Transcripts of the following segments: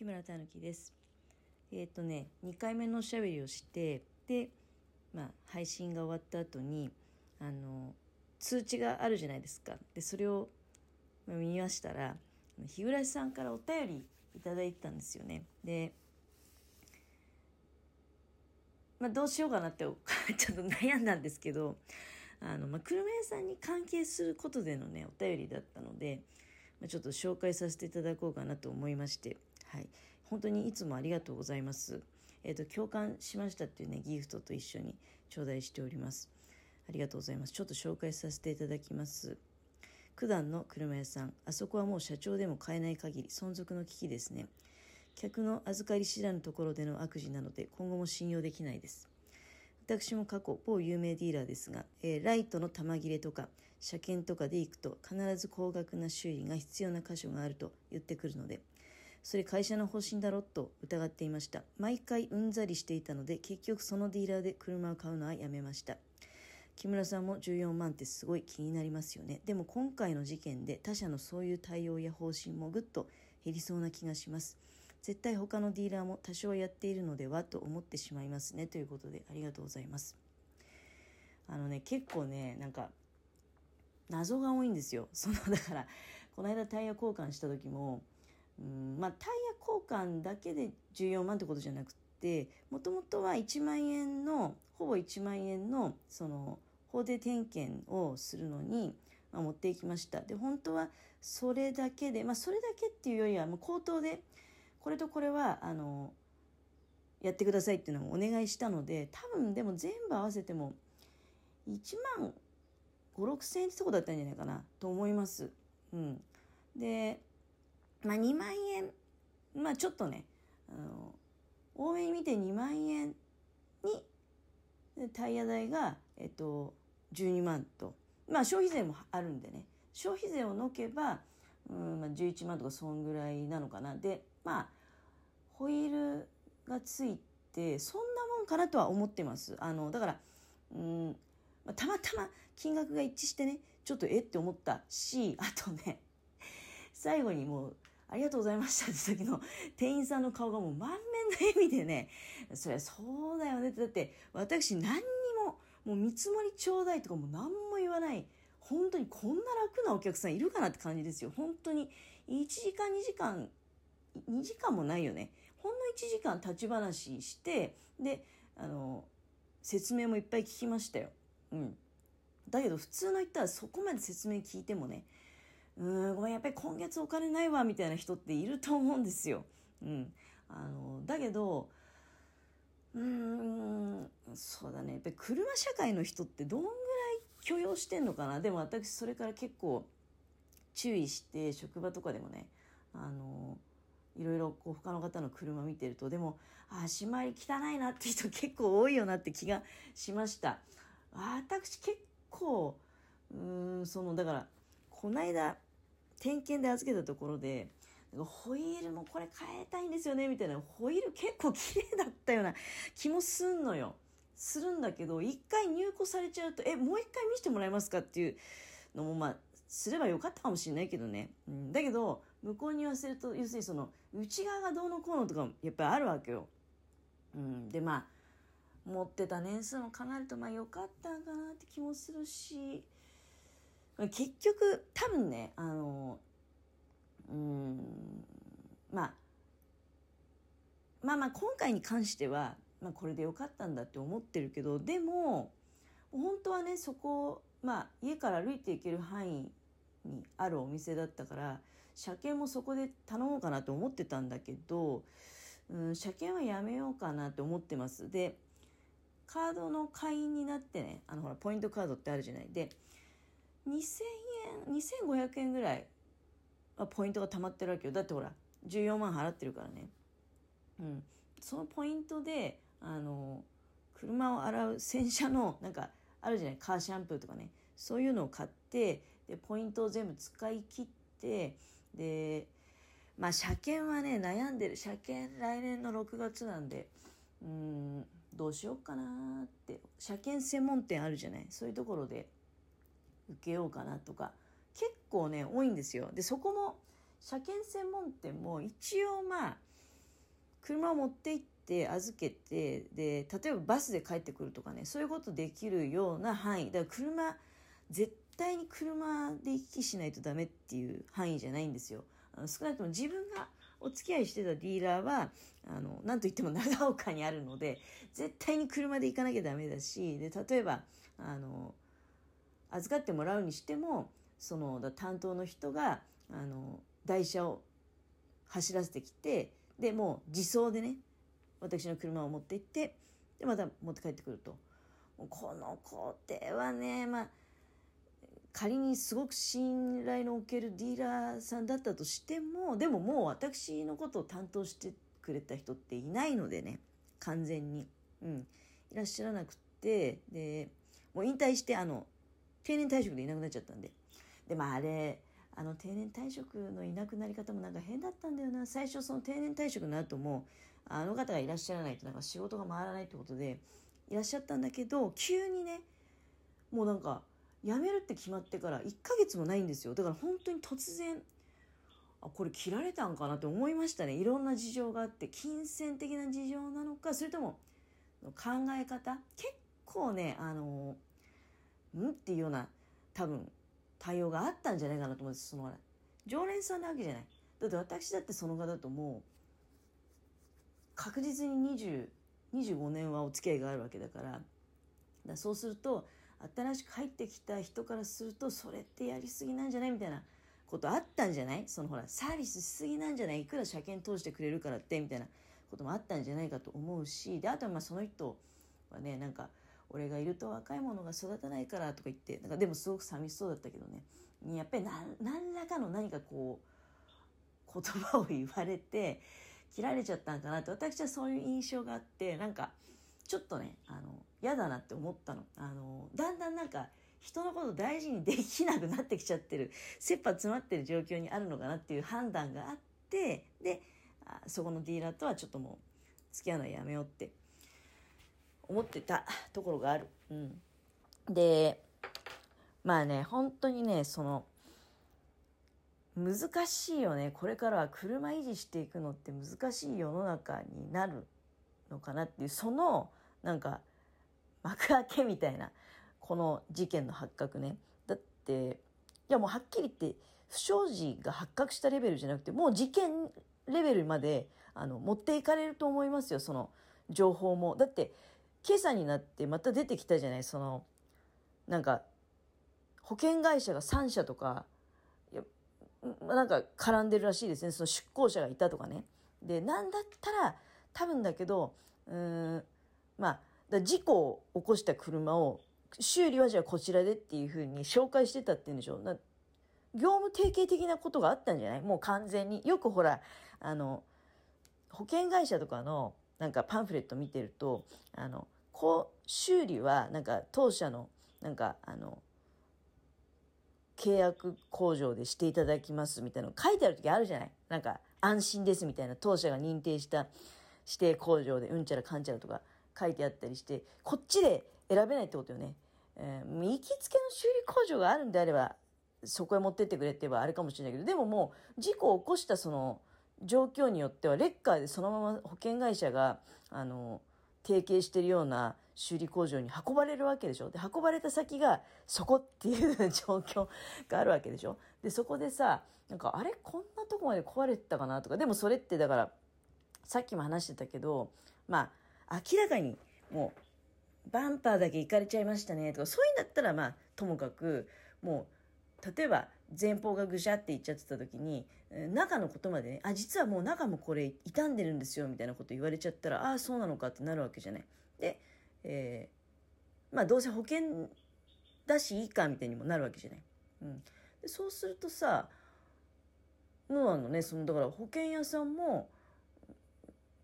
木村たぬきです。えっ、とね、2回目のおしゃべりをして、で、まあ、配信が終わった後に、あの、通知があるじゃないですか。で、それを見ましたら、日暮さんからお便りいただいてたんですよね。で、まあ、どうしようかなって ちょっと悩んだんですけど、あの、まあ、車屋さんに関係することでのね、お便りだったので、まあ、ちょっと紹介させていただこうかなと思いまして、はい。本当にいつもありがとうございます。えっ、と、共感しましたっていうね、ギフトと一緒に頂戴しております。ありがとうございます。ちょっと紹介させていただきます。九段の車屋さん。あそこはもう社長でも買えない限り存続の危機ですね。客の預かり知らぬところでの悪事なので今後も信用できないです。私も過去某有名ディーラーですが、えーライトの玉切れとか車検とかで行くと必ず高額な修理が必要な箇所があると言ってくるのでそれ会社の方針だろと疑っていました。毎回うんざりしていたので結局そのディーラーで車を買うのはやめました。木村さんも14万ってすごい気になりますよね。でも今回の事件で他社のそういう対応や方針もぐっと減りそうな気がします。絶対他のディーラーも多少やっているのではと思ってしまいますね。ということでありがとうございます。あのね結構ねなんか謎が多いんですよ。そのだからこの間タイヤ交換した時もうんまあタイヤ交換だけで14万ってことじゃなくてもともとは1万円のほぼ1万円のその法定点検をするのに、まあ、持っていきましたで本当はそれだけでまあそれだけっていうよりはもう口頭でこれとこれはあのやってくださいっていうのをお願いしたので多分でも全部合わせても1万5 6千円ってとこだったんじゃないかなと思います。うん、で、まあ、2万円。まあちょっとねあの多めに見て2万円にタイヤ代が、えっと、12万と。まあ消費税もあるんでね。消費税を除けば、うんまあ、11万とかそんぐらいなのかな。でまあホイールがついてそんなもんかなとは思ってます。あのだからうんまあたまたま金額が一致してねちょっとえって思ったしあとね最後にもうありがとうございました。って時の 店員さんの顔がもう満面の笑みでね。そりゃそうだよね。ってだって私何にももう見積もりちょうだいとかもう何も言わない。本当にこんな楽なお客さんいるかなって感じですよ。本当に。1時間2時間2時間もないよね。ほんの1時間立ち話してであの説明もいっぱい聞きましたよ。うん、だけど普通の言ったらそこまで説明聞いてもねうんごめんやっぱり今月お金ないわみたいな人っていると思うんですよ。うん、あのだけどうんそうだね。やっぱり車社会の人ってどんぐらい許容してんのかな。でも私それから結構注意して職場とかでもねあのいろいろこう他の方の車見てるとでもあ足回り汚いなって人結構多いよなって気がしました。私結構うんそのだからこの間点検で預けたところでホイールもこれ変えたいんですよねみたいなホイール結構綺麗だったような気もすんのよ。するんだけど一回入庫されちゃうとえもう一回見せてもらえますかっていうのもまあすればよかったかもしれないけどね、うん、だけど向こうに言わせると要するにその内側がどうのこうのとかもやっぱりあるわけよ、うん、でまあ持ってた年数も考えるとまあよかったかなって気もするし結局多分ねあのうんまあまあまあ今回に関しては、まあ、これでよかったんだって思ってるけどでも本当はねそこまあ家から歩いていける範囲にあるお店だったから車検もそこで頼もうかなと思ってたんだけど、うん、車検はやめようかなと思ってます。でカードの会員になってねあのほらポイントカードってあるじゃない。で2000円2500円ぐらいはポイントが貯まってるわけよ。だってほら14万払ってるからね。うん。そのポイントであの車を洗う洗車のなんかあるじゃない？カーシャンプーとかね。そういうのを買ってでポイントを全部使い切ってでまあ車検はね悩んでる。車検来年の6月なんでうんどうしようかなって。車検専門店あるじゃない？そういうところで受けようかなとか結構ね多いんですよでそこも車検専門店も一応まあ車を持って行って預けてで例えばバスで帰ってくるとかねそういうことできるような範囲だから車絶対に車で行き来しないとダメっていう範囲じゃないんですよ。あの少なくとも自分がお付き合いしてたディーラーはあの何と言っても長岡にあるので絶対に車で行かなきゃダメだしで例えばあの預かってもらうにしてもその担当の人があの台車を走らせてきてでもう自走でね私の車を持って行ってでまた持って帰ってくると。この工程はねまあ仮にすごく信頼のおけるディーラーさんだったとしてもでももう私のことを担当してくれた人っていないのでね完全に、うん、いらっしゃらなくてでもう引退してあの定年退職でいなくなっちゃったんで。でまあれあの定年退職のいなくなり方もなんか変だったんだよな。最初その定年退職の後もあの方がいらっしゃらないとなんか仕事が回らないってことでいらっしゃったんだけど急にねもうなんか辞めるって決まってから1ヶ月もないんですよ。だから本当に突然あこれ切られたんかなって思いましたね。いろんな事情があって金銭的な事情なのかそれとも考え方？結構ねあのんっていうような多分対応があったんじゃないかなと思うんです。その常連さんなわけじゃない。だって私だってその方ともう確実に20 25年はお付き合いがあるわけだから。だそうすると新しく入ってきた人からするとそれってやりすぎなんじゃないみたいなことあったんじゃない？そのほらサービスしすぎなんじゃない？いくら車検通してくれるからってみたいなこともあったんじゃないかと思うし。であとはまあその人はねなんか俺がいると若い者が育たないからとか言ってなんかでもすごく寂しそうだったけどね。やっぱり何らかの何かこう言葉を言われて切られちゃったんかなって。私はそういう印象があってなんかちょっとねあの嫌だなって思ったの。あのだんだんなんか人のこと大事にできなくなってきちゃってる切羽詰まってる状況にあるのかなっていう判断があってであそこのディーラーとはちょっともう付き合うのはやめようって思ってたところがある。うん、でまあね本当にねその難しいよね。これからは車維持していくのって難しい世の中になるのかなっていうそのなんか幕開けみたいなこの事件の発覚ね。だっていやもうはっきり言って不祥事が発覚したレベルじゃなくてもう事件レベルまであの持っていかれると思いますよ。その情報も。だって今朝になってまた出てきたじゃない？そのなんか保険会社が3社とかいやなんか絡んでるらしいですね。その出向者がいたとかね。でなんだったら多分だけどうんまあだ事故を起こした車を修理はじゃあこちらでっていうふうに紹介してたっていうんでしょ？う業務提携的なことがあったんじゃない？もう完全に。よくほらあの保険会社とかのなんかパンフレット見てるとあのこう修理はなんか当社のなんかあの契約工場でしていただきますみたいなの書いてある時あるじゃない？なんか安心ですみたいな当社が認定した指定工場でうんちゃらかんちゃらとか書いてあったりしてこっちで選べないってことよね。えー、行きつけの修理工場があるんであればそこへ持ってってくれって言えばあれかもしれないけどでももう事故を起こしたその状況によってはレッカーでそのまま保険会社があの提携してるような修理工場に運ばれるわけでしょ。で運ばれた先がそこっていう状況があるわけでしょ。でそこでさなんかあれ？こんなとこまで壊れてたかな？とか。でもそれってだからさっきも話してたけどまあ明らかにもうバンパーだけ行かれちゃいましたね。とかそういうんだったらまあともかくもう例えば前方がぐしゃっていっちゃってた時に中のことまでねあ実はもう中もこれ傷んでるんですよみたいなこと言われちゃったらああそうなのかってなるわけじゃない。で、えー、まあどうせ保険だしいいかみたいにもなるわけじゃない。うん、でそうするとさのなのねそのだから保険屋さんも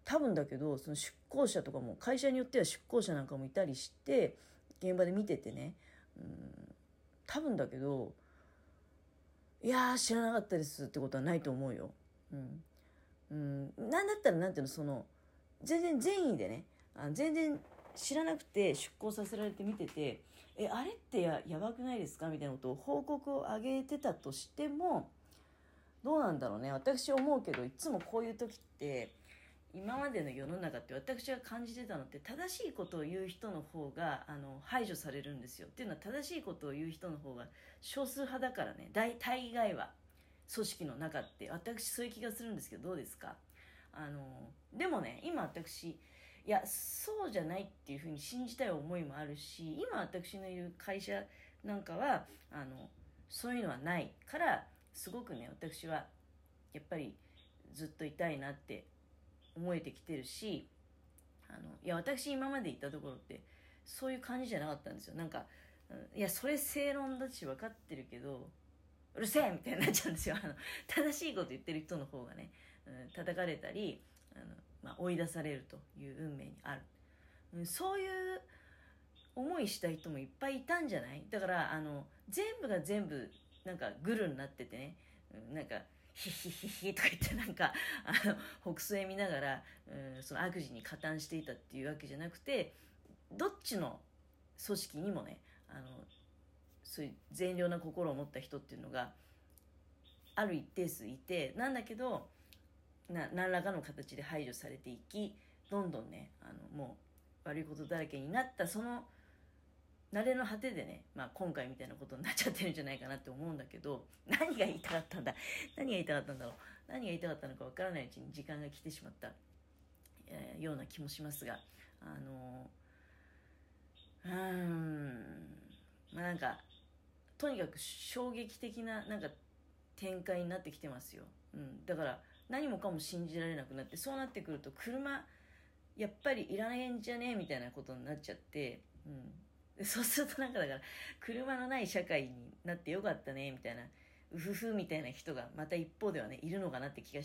多分だけどその出向者とかも会社によっては出向者なんかもいたりして現場で見ててね、うん、多分だけどいやー知らなかったですってことはないと思うよ。うん。うん、なんだったらなんていうのその全然善意でねあ全然知らなくて出向させられて見ててえあれってややばくないですか？みたいなことを報告を上げてたとしてもどうなんだろうね私思うけどいつもこういう時って今までの世の中って私が感じてたのって正しいことを言う人の方があの排除されるんですよ。っていうのは正しいことを言う人の方が少数派だからね。大大概は組織の中って。私そういう気がするんですけどどうですか？あのでもね今私いやそうじゃないっていうふうに信じたい思いもあるし今私のいる会社なんかはあのそういうのはないからすごくね私はやっぱりずっといたいなって思えてきてるしあのいや私今まで行ったところってそういう感じじゃなかったんですよ。なんかいやそれ正論だし分かってるけどうるせえみたいになっちゃうんですよ。あの正しいこと言ってる人の方がね、うん、叩かれたりあの、まあ、追い出されるという運命にある、うん、そういう思いした人もいっぱいいたんじゃない？だからあの全部が全部なんかグルになっててね、うん、なんかヒヒヒヒとか言ってなんかあの北総へ見ながら、うん、その悪事に加担していたっていうわけじゃなくてどっちの組織にもねあのそういう善良な心を持った人っていうのがある一定数いてなんだけどな何らかの形で排除されていきどんどんねあのもう悪いことだらけになったその慣れの果てでね、まあ、今回みたいなことになっちゃってるんじゃないかなって思うんだけど 何が言いたかったんだ？何が言いたかったんだろう？何が言いたかったのかわからないうちに時間が来てしまった、えー、ような気もしますがあのー、うんまあなんかとにかく衝撃的ななんか展開になってきてますよ、うん、だから何もかも信じられなくなってそうなってくると車やっぱりいらないんじゃね？えみたいなことになっちゃって、うん、そうするとなんかだから車のない社会になってよかったねみたいなうふふみたいな人がまた一方ではねいるのかなって気がして